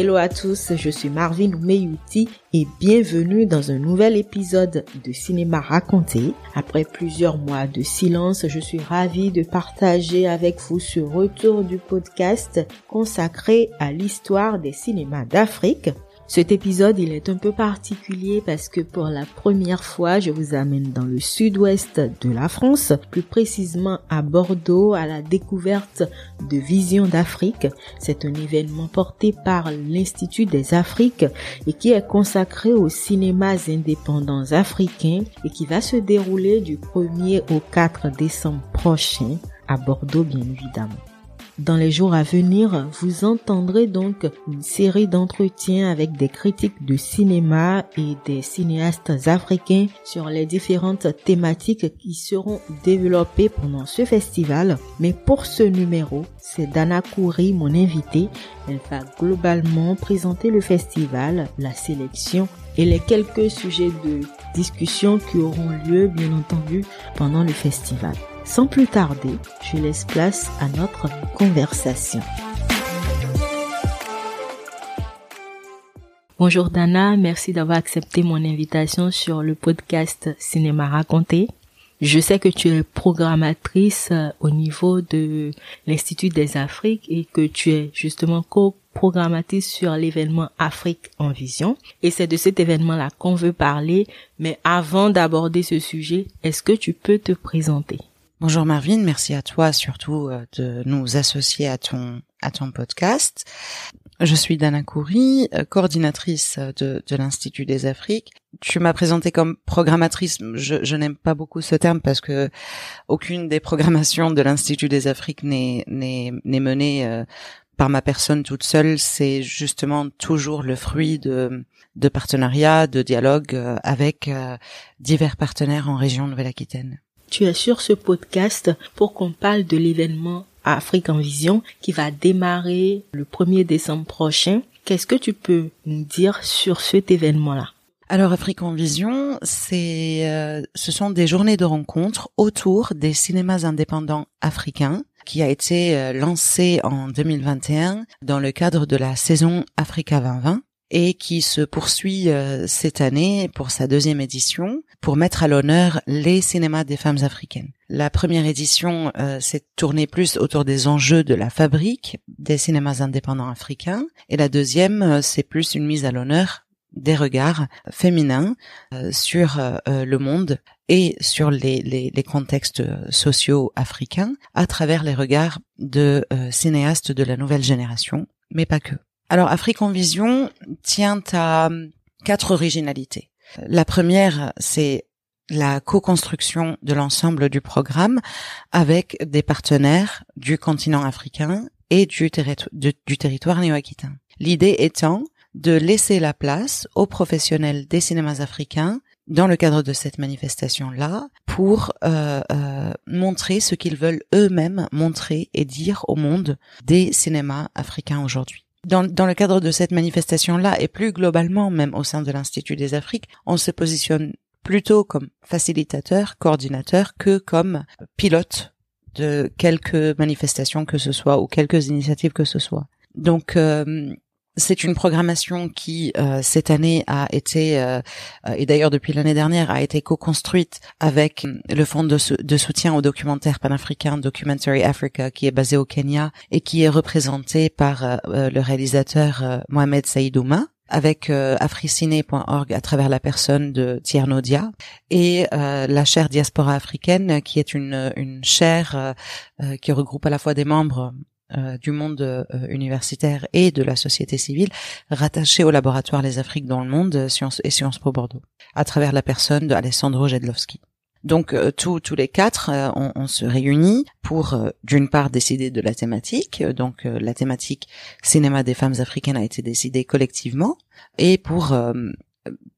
Hello à tous, je suis Marvin Meyuti et bienvenue dans un nouvel épisode de Cinéma Raconté. Après plusieurs mois de silence, je suis ravie de partager avec vous ce retour du podcast consacré à l'histoire des cinémas d'Afrique. Cet épisode, il est un peu particulier parce que pour la première fois, je vous amène dans le sud-ouest de la France, plus précisément à Bordeaux, à la découverte de Vision d'Afrique. C'est un événement porté par l'Institut des Afriques et qui est consacré aux cinémas indépendants africains et qui va se dérouler du 1er au 4 décembre prochain à Bordeaux, bien évidemment. Dans les jours à venir, vous entendrez donc une série d'entretiens avec des critiques de cinéma et des cinéastes africains sur les différentes thématiques qui seront développées pendant ce festival. Mais pour ce numéro, c'est Dana Kouri, mon invité. Elle va globalement présenter le festival, la sélection et les quelques sujets de discussion qui auront lieu, bien entendu, pendant le festival. Sans plus tarder, je laisse place à notre conversation. Bonjour Dana, merci d'avoir accepté mon invitation sur le podcast Cinéma Raconté. Je sais que tu es programmatrice euh, au niveau de l'Institut des Afriques et que tu es justement co-programmatrice sur l'événement Afrique en vision. Et c'est de cet événement-là qu'on veut parler. Mais avant d'aborder ce sujet, est-ce que tu peux te présenter? Bonjour Marvin, merci à toi surtout euh, de nous associer à ton à ton podcast. Je suis Dana Koury, euh, coordinatrice de, de l'Institut des Afriques. Tu m'as présenté comme programmatrice. Je, je n'aime pas beaucoup ce terme parce que aucune des programmations de l'Institut des Afriques n'est menée euh, par ma personne toute seule. C'est justement toujours le fruit de de partenariats, de dialogues avec divers partenaires en région Nouvelle-Aquitaine tu es sur ce podcast pour qu'on parle de l'événement Afrique en Vision qui va démarrer le 1er décembre prochain. Qu'est-ce que tu peux nous dire sur cet événement-là? Alors Afrique en Vision, c'est euh, ce sont des journées de rencontres autour des cinémas indépendants africains qui a été euh, lancé en 2021 dans le cadre de la saison Africa 2020 et qui se poursuit euh, cette année pour sa deuxième édition pour mettre à l'honneur les cinémas des femmes africaines. La première édition euh, s'est tournée plus autour des enjeux de la fabrique des cinémas indépendants africains et la deuxième euh, c'est plus une mise à l'honneur des regards féminins sur le monde et sur les, les, les, contextes sociaux africains à travers les regards de cinéastes de la nouvelle génération, mais pas que. Alors, Afrique en Vision tient à quatre originalités. La première, c'est la co-construction de l'ensemble du programme avec des partenaires du continent africain et du, du territoire néo-aquitain. L'idée étant de laisser la place aux professionnels des cinémas africains dans le cadre de cette manifestation-là pour euh, euh, montrer ce qu'ils veulent eux-mêmes montrer et dire au monde des cinémas africains aujourd'hui dans, dans le cadre de cette manifestation-là et plus globalement même au sein de l'Institut des Afriques, on se positionne plutôt comme facilitateur, coordinateur que comme pilote de quelques manifestations que ce soit ou quelques initiatives que ce soit. Donc euh, c'est une programmation qui euh, cette année a été euh, et d'ailleurs depuis l'année dernière a été co-construite avec le fonds de, soutien au documentaire panafricain Documentary Africa qui est basé au Kenya et qui est représenté par euh, le réalisateur Mohamed Saïdouma avec euh, africiné.org à travers la personne de Tierno Dia et la chaire diaspora africaine qui est une, une chaire qui regroupe à la fois des membres euh, du monde euh, universitaire et de la société civile rattachée au laboratoire Les Afriques dans le monde euh, Sciences et Sciences Po Bordeaux à travers la personne de Alessandro Jedlowski. Donc tous tous les quatre, on, on, se réunit pour d'une part décider de la thématique. Donc la thématique cinéma des femmes africaines a été décidée collectivement et pour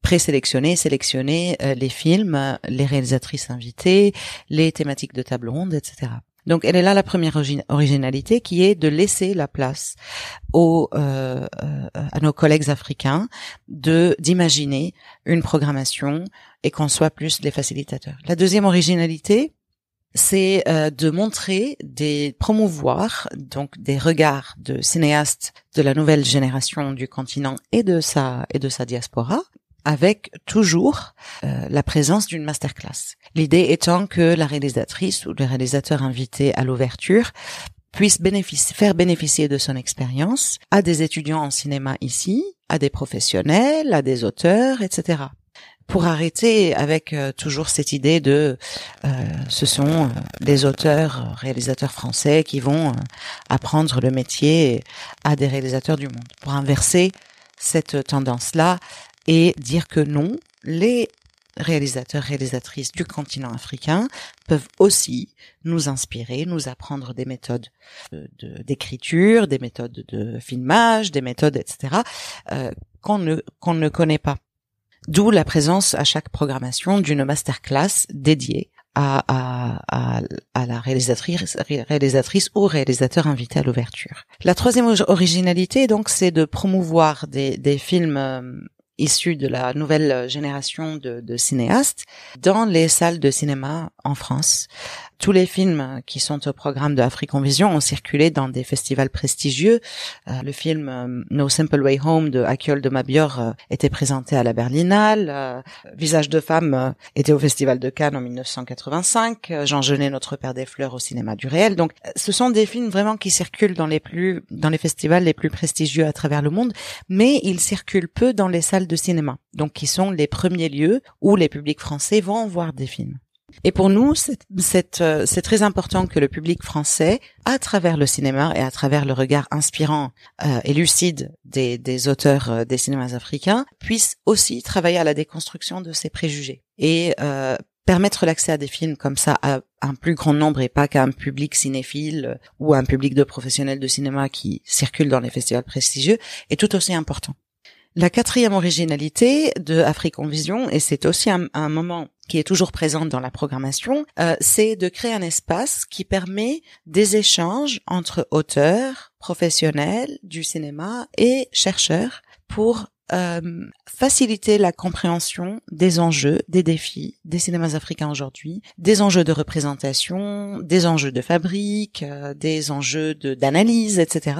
présélectionner, sélectionner les films, les réalisatrices invitées, les thématiques de table ronde, etc. Donc elle est là la première originalité qui est de laisser la place euh, euh, à nos collègues africains de d'imaginer une programmation et qu'on soit plus les facilitateurs. La deuxième originalité, c'est euh, de montrer, des promouvoir donc des regards de cinéastes de la nouvelle génération du continent et de sa et de sa diaspora avec toujours euh, la présence d'une masterclass. L'idée étant que la réalisatrice ou le réalisateur invité à l'ouverture puisse bénéficier, faire bénéficier de son expérience à des étudiants en cinéma ici, à des professionnels, à des auteurs, etc pour arrêter avec euh, toujours cette idée de euh, ce sont des auteurs, réalisateurs français qui vont apprendre le métier à des réalisateurs du monde. Pour inverser cette tendance-là et dire que non, les réalisateurs, réalisatrices du continent africain peuvent aussi nous inspirer, nous apprendre des méthodes d'écriture, des méthodes de filmage, des méthodes, etc., euh, qu'on ne, qu'on ne connaît pas. D'où la présence à chaque programmation d'une masterclass dédiée à, à, à, à, la réalisatrice, réalisatrice ou réalisateur invité à l'ouverture. La troisième originalité, donc, c'est de promouvoir des, des films euh, issus de la nouvelle génération de, de, cinéastes dans les salles de cinéma en France. Tous les films qui sont au programme de African Vision ont circulé dans des festivals prestigieux. Euh, le film euh, No Simple Way Home de Akiol de Mabior euh, était présenté à la Berlinale. Visage de femme était au Festival de Cannes en 1985. Jean Genet, Notre Père des Fleurs au cinéma du réel. Donc, ce sont des films vraiment qui circulent dans les plus, dans les festivals les plus prestigieux à travers le monde, mais ils circulent peu dans les salles de cinéma. Donc, qui sont les premiers lieux où les publics français vont voir des films. Et pour nous, euh, c'est très important que le public français, à travers le cinéma et à travers le regard inspirant euh, et lucide des, des auteurs euh, des cinémas africains, puisse aussi travailler à la déconstruction de ses préjugés et permettre l'accès à des films comme ça à un plus grand nombre et pas qu'à un public cinéphile ou un public de professionnels de cinéma qui circulent dans les festivals prestigieux est tout aussi important. La quatrième originalité de African Vision, et c'est aussi un, un, moment qui est toujours présent dans la programmation, euh, c'est de créer un espace qui permet des échanges entre auteurs, professionnels du cinéma et chercheurs pour euh, faciliter la compréhension des enjeux, des défis des cinémas africains aujourd'hui, des enjeux de représentation, des enjeux de fabrique, euh, des enjeux d'analyse, etc.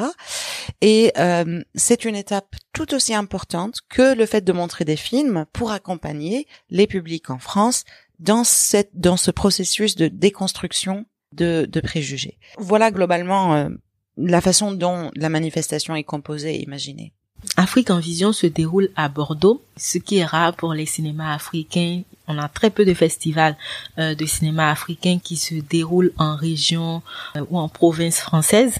Et euh, c'est une étape tout aussi importante que le fait de montrer des films pour accompagner les publics en France dans cette dans ce processus de déconstruction de, de préjugés. Voilà globalement la façon dont la manifestation est composée et imaginée. Afrique en Vision se déroule à Bordeaux, ce qui est rare pour les cinémas africains. On a très peu de festivals euh, de cinéma africain qui se déroulent en région euh, ou en province française.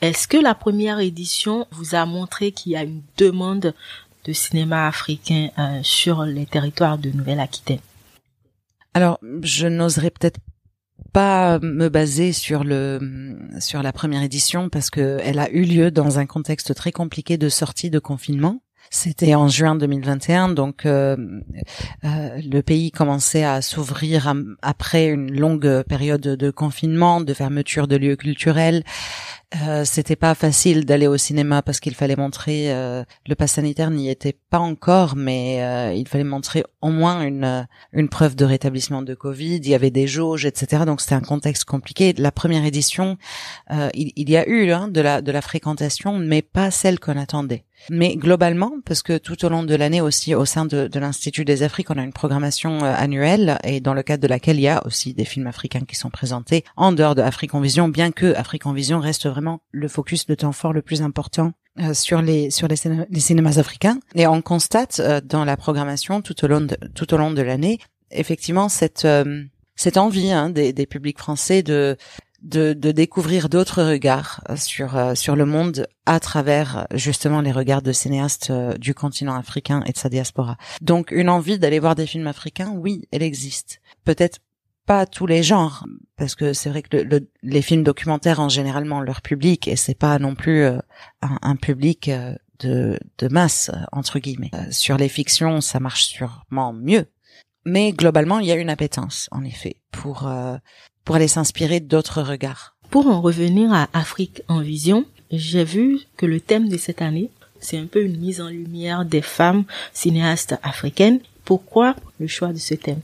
Est-ce que la première édition vous a montré qu'il y a une demande de cinéma africain euh, sur les territoires de Nouvelle-Aquitaine? Alors, je n'oserais peut-être pas me baser sur le sur la première édition parce que elle a eu lieu dans un contexte très compliqué de sortie de confinement. C'était en juin 2021, donc euh, euh, le pays commençait à s'ouvrir après une longue période de confinement, de fermeture de lieux culturels. Euh, c'était pas facile d'aller au cinéma parce qu'il fallait montrer euh, le pass sanitaire n'y était pas encore, mais euh, il fallait montrer au moins une une preuve de rétablissement de Covid. Il y avait des jauges, etc. Donc c'était un contexte compliqué. La première édition, il, il, y a eu hein, de la de la fréquentation, mais pas celle qu'on attendait. Mais globalement, parce que tout au long de l'année aussi, au sein de, de l'Institut des Afriques, on a une programmation annuelle et dans le cadre de laquelle il y a aussi des films africains qui sont présentés en dehors de Afrique Vision, bien que Afrique Vision reste vraiment le focus de temps fort le plus important euh, sur les sur les, cinémas africains. Et on constate euh, dans la programmation tout au long de, tout au long de l'année effectivement cette euh, cette envie hein, des, des publics français de de, de découvrir d'autres regards sur sur le monde à travers justement les regards de cinéastes du continent africain et de sa diaspora. Donc une envie d'aller voir des films africains, oui, elle existe. Peut-être pas tous les genres parce que c'est vrai que le, les films documentaires en généralement leur public et c'est pas non plus euh, un, public euh, de, de masse entre guillemets. Euh, sur les fictions, ça marche sûrement mieux, mais globalement, il y a une appétence en effet pour pour aller s'inspirer d'autres regards. Pour en revenir à Afrique en vision, j'ai vu que le thème de cette année, c'est un peu une mise en lumière des femmes cinéastes africaines. Pourquoi le choix de ce thème?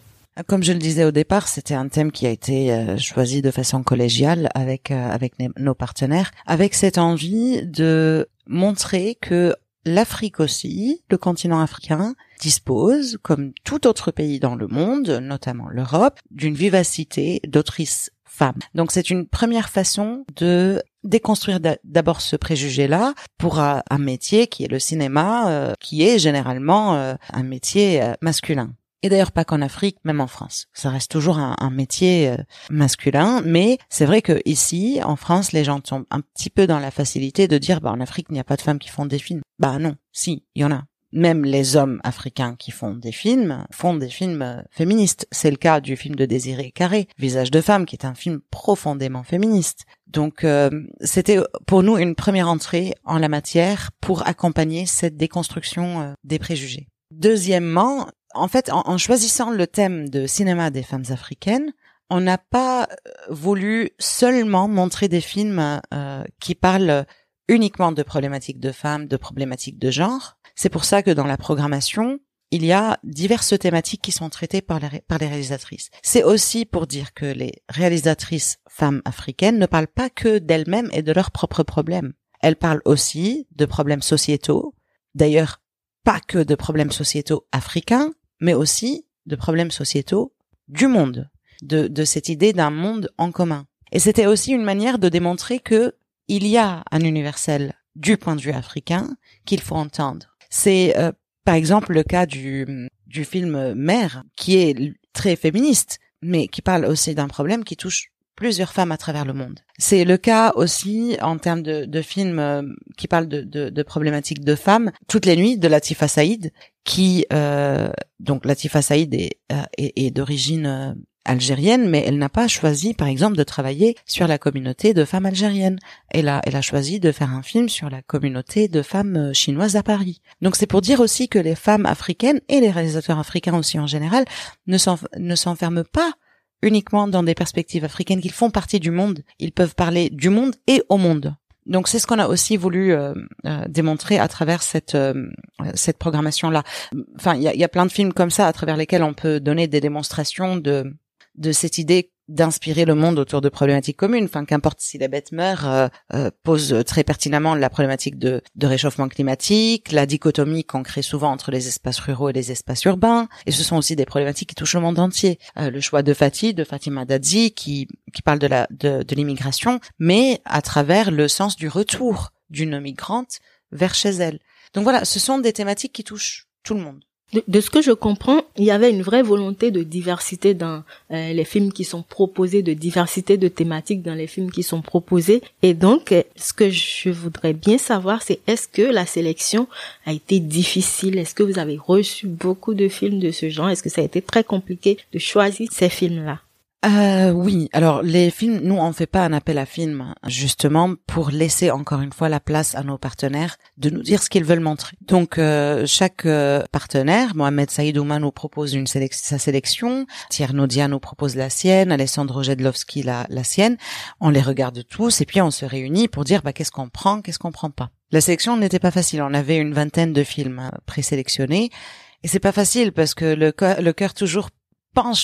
Comme je le disais au départ, c'était un thème qui a été euh, choisi de façon collégiale avec euh, avec nos partenaires, avec cette envie de montrer que l'Afrique aussi, le continent africain, dispose, comme tout autre pays dans le monde, notamment l'Europe, d'une vivacité d'autrices femmes. Donc c'est une première façon de déconstruire d'abord ce préjugé-là pour un, métier qui est le cinéma, euh, qui est généralement un métier masculin. Et d'ailleurs pas qu'en Afrique, même en France. Ça reste toujours un, métier euh, masculin, mais c'est vrai que ici, en France, les gens sont un petit peu dans la facilité de dire, bah en Afrique, il n'y a pas de femmes qui font des films. Bah non, si, il y en a. Même les hommes africains qui font des films font des films euh, féministes. C'est le cas du film de Désiré Carré, Visage de femme, qui est un film profondément féministe. Donc euh, c'était pour nous une première entrée en la matière pour accompagner cette déconstruction des préjugés. Deuxièmement, en fait, en, choisissant le thème de cinéma des femmes africaines, on n'a pas euh, voulu seulement montrer des films euh, qui parlent uniquement de problématiques de femmes, de problématiques de genre. C'est pour ça que dans la programmation, il y a diverses thématiques qui sont traitées par les, réalisatrices. C'est aussi pour dire que les réalisatrices femmes africaines ne parlent pas que d'elles-mêmes et de leurs propres problèmes. Elles parlent aussi de problèmes sociétaux. D'ailleurs, pas que de problèmes sociétaux africains, mais aussi de problèmes sociétaux du monde, de, de cette idée d'un monde en commun. Et c'était aussi une manière de démontrer que il y a un universel du point de vue africain qu'il faut entendre. C'est euh, par exemple le cas du, du film Mère, qui est très féministe, mais qui parle aussi d'un problème qui touche plusieurs femmes à travers le monde. C'est le cas aussi en termes de, de films euh, qui parlent de, de, de, problématiques de femmes. Toutes les nuits de Latifa Saïd, qui euh, donc Latifa Saïd est, euh, est, d'origine euh, algérienne, mais elle n'a pas choisi, par exemple, de travailler sur la communauté de femmes algériennes. Elle a, elle a choisi de faire un film sur la communauté de femmes chinoises à Paris. Donc c'est pour dire aussi que les femmes africaines et les réalisateurs africains aussi en général ne s'enferment pas uniquement dans des perspectives africaines, qu'ils font partie du monde. Ils peuvent parler du monde et au monde. Donc c'est ce qu'on a aussi voulu euh, euh, démontrer à travers cette euh, cette programmation là. Enfin, il y a, y a plein de films comme ça à travers lesquels on peut donner des démonstrations de de cette idée d'inspirer le monde autour de problématiques communes. Enfin, qu'importe si les bêtes meurent, euh, euh, pose très pertinemment la problématique de, de réchauffement climatique, la dichotomie qu'on crée souvent entre les espaces ruraux et les espaces urbains. Et ce sont aussi des problématiques qui touchent le monde entier. Euh, le choix de Fatih, de Fatima Dadzi, qui, qui parle de la de, de l'immigration, mais à travers le sens du retour d'une migrante vers chez elle. Donc voilà, ce sont des thématiques qui touchent tout le monde. De, ce que je comprends, il y avait une vraie volonté de diversité dans euh, les films qui sont proposés, de diversité de thématiques dans les films qui sont proposés. Et donc, euh, ce que je voudrais bien savoir, c'est est-ce que la sélection a été difficile? Est-ce que vous avez reçu beaucoup de films de ce genre? Est-ce que ça a été très compliqué de choisir ces films-là? Euh, oui, alors les films, nous on fait pas un appel à films justement pour laisser encore une fois la place à nos partenaires de nous dire ce qu'ils veulent montrer. Donc euh, chaque euh, partenaire, Mohamed Saïd Ouma nous propose une sa sélection, Thierry Nodia nous propose la sienne, Alessandro Jedlowski la, la sienne. On les regarde tous et puis on se réunit pour dire bah qu'est-ce qu'on prend, qu'est-ce qu'on prend pas. La sélection n'était pas facile, on avait une vingtaine de films euh, présélectionnés. Et c'est pas facile parce que le cœur toujours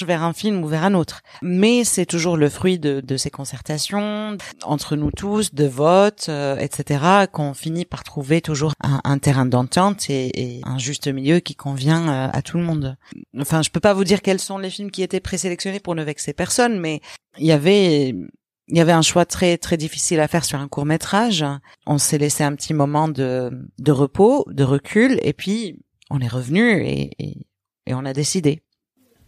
vers un film ou vers un autre. Mais c'est toujours le fruit de, de, ces concertations entre nous tous, de votes, euh, etc., qu'on finit par trouver toujours un, un terrain d'entente et, et, un juste milieu qui convient euh, à tout le monde. Enfin, je peux pas vous dire quels sont les films qui étaient présélectionnés pour ne vexer personne, mais il y avait il y avait un choix très très difficile à faire sur un court métrage. On s'est laissé un petit moment de, de repos, de recul, et puis on est revenu et, et on a décidé.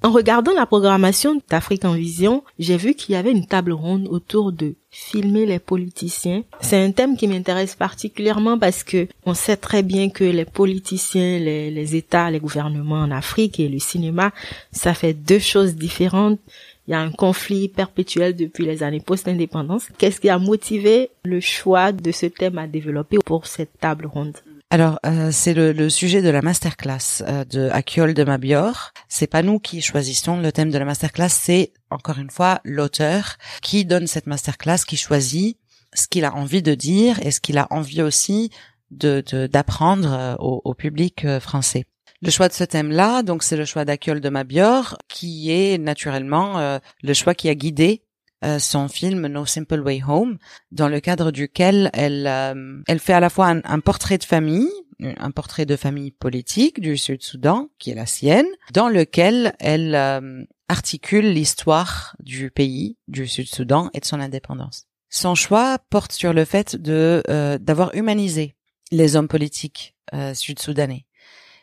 En regardant la programmation d'Afrique en Vision, j'ai vu qu'il y avait une table ronde autour de filmer les politiciens. C'est un thème qui m'intéresse particulièrement parce que on sait très bien que les politiciens, les, les États, les gouvernements en Afrique et le cinéma, ça fait deux choses différentes. Il y a un conflit perpétuel depuis les années post-indépendance. Qu'est-ce qui a motivé le choix de ce thème à développer pour cette table ronde? Alors, euh, c'est le, sujet de la masterclass euh, de Akiol de Mabior. C'est pas nous qui choisissons le thème de la masterclass, c'est encore une fois l'auteur qui donne cette masterclass, qui choisit ce qu'il a envie de dire et ce qu'il a envie aussi de d'apprendre euh, au, public français. Le choix de ce thème-là, donc c'est le choix d'Akiol de Mabior, qui est naturellement euh, le choix qui a guidé euh, son film No Simple Way Home, dans le cadre duquel elle euh, elle fait à la fois un, portrait de famille, un portrait de famille politique du Sud-Soudan, qui est la sienne, dans lequel elle articule l'histoire du pays, du Sud-Soudan et de son indépendance. Son choix porte sur le fait de d'avoir humanisé les hommes politiques sud-soudanais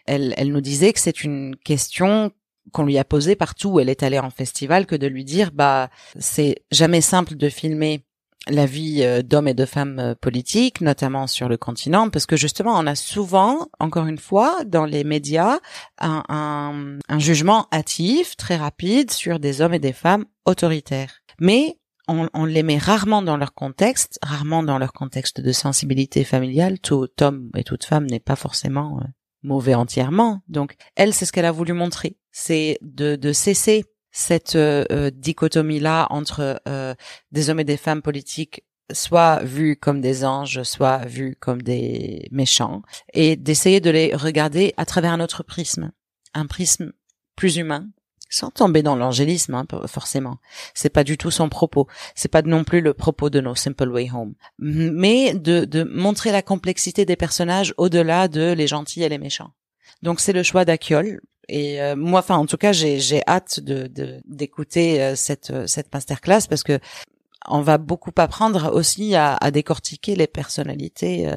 elle, elle nous disait que c'est une question qu'on lui a posée partout où elle est allée en festival que de lui dire bah c'est jamais simple de filmer la vie euh, d'hommes et de femmes euh, politiques, notamment sur le continent, parce que justement, on a souvent, encore une fois, dans les médias, un, un, un jugement hâtif, très rapide, sur des hommes et des femmes autoritaires. Mais on, on, les met rarement dans leur contexte, rarement dans leur contexte de sensibilité familiale. Tout homme et toute femme n'est pas forcément euh, mauvais entièrement. Donc, elle, c'est ce qu'elle a voulu montrer, c'est de, de cesser cette euh, euh, dichotomie-là entre euh, des hommes et des femmes politiques soit vus comme des anges, soit vus comme des méchants, et d'essayer de les regarder à travers un autre prisme, un prisme plus humain, sans tomber dans l'angélisme, hein, forcément. C'est pas du tout son propos. C'est pas non plus le propos de No Simple Way Home. Mais de, de montrer la complexité des personnages au-delà de les gentils et les méchants. Donc c'est le choix d'Akiol. Et euh, moi, enfin, en tout cas, j'ai, j'ai hâte de, d'écouter euh, cette, euh, cette masterclass parce que on va beaucoup apprendre aussi à, à décortiquer les personnalités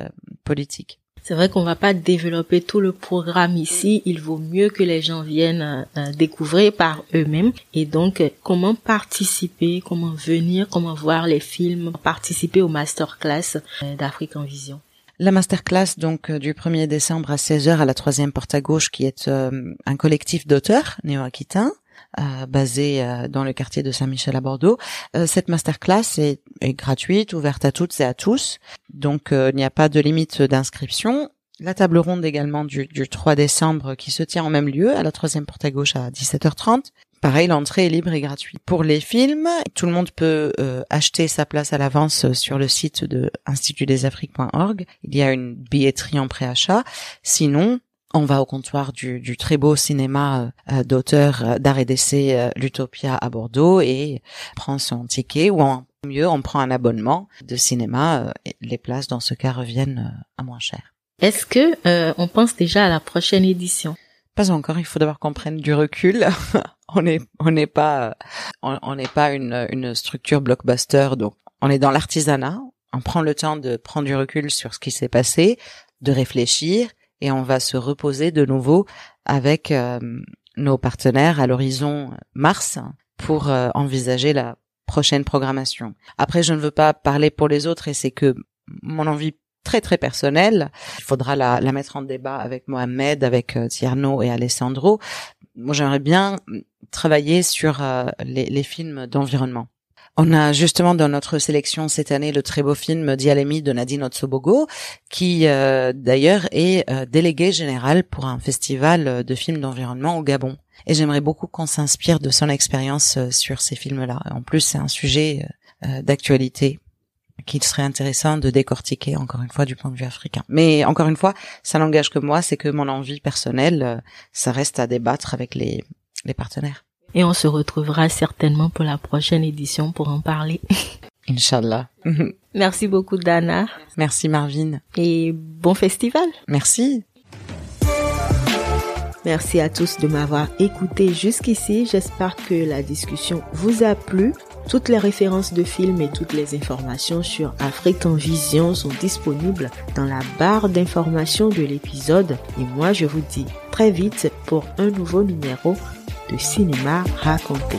politiques. C'est vrai qu'on va pas développer tout le programme ici. Il vaut mieux que les gens viennent euh, découvrir par eux-mêmes. Et donc, comment participer, comment venir, comment voir les films, participer au masterclass euh, d'Afrique en Vision? La masterclass donc euh, du 1er décembre à 16h à la troisième porte à gauche qui est un collectif d'auteurs néo-aquitains euh, basé dans le quartier de Saint-Michel à Bordeaux. cette masterclass est, est, gratuite, ouverte à toutes et à tous. Donc euh, il n'y a pas de limite d'inscription. La table ronde également du, 3 décembre qui se tient en même lieu, à la troisième porte à gauche à 17h30. Pareil, l'entrée est libre et gratuite. Pour les films, tout le monde peut euh, acheter sa place à l'avance sur le site de institutdesafriques.org. Il y a une billetterie en préachat. Sinon, on va au comptoir du, très beau cinéma euh, d'auteur d'art et d'essai l'Utopia à Bordeaux et prend son ticket ou en mieux, on prend un abonnement de cinéma. Euh, et les places, dans ce cas, reviennent euh, à moins cher. Est-ce que euh, on pense déjà à la prochaine édition? Pas encore. Il faut d'abord qu'on prenne du recul. on n'est on n'est pas on n'est pas une, une structure blockbuster, donc on est dans l'artisanat. On prend le temps de prendre du recul sur ce qui s'est passé, de réfléchir, et on va se reposer de nouveau avec nos partenaires à l'horizon mars pour envisager la prochaine programmation. Après, je ne veux pas parler pour les autres et c'est que mon envie très très personnelle, il faudra la, mettre en débat avec Mohamed, avec euh, Tierno et Alessandro. Moi, j'aimerais bien travailler sur euh, les films d'environnement. On a justement dans notre sélection cette année le très beau film Dialémie de Nadine Otsobogo, qui euh, d'ailleurs est euh, délégué général pour un festival de films d'environnement au Gabon. Et j'aimerais beaucoup qu'on s'inspire de son expérience euh, sur ces films-là. En plus, c'est un sujet d'actualité qu'il serait intéressant de décortiquer encore une fois du point de vue africain. Mais encore une fois, ça n'engage que moi, c'est que mon envie personnelle, ça reste à débattre avec les partenaires et on se retrouvera certainement pour la prochaine édition pour en parler. Inch'Allah. Merci beaucoup Dana. Merci Marvin. Et bon festival. Merci. Merci à tous de m'avoir écouté jusqu'ici. J'espère que la discussion vous a plu. Toutes les références de films et toutes les informations sur Afrique en Vision sont disponibles dans la barre d'information de l'épisode. Et moi, je vous dis très vite pour un nouveau numéro de cinéma raconté.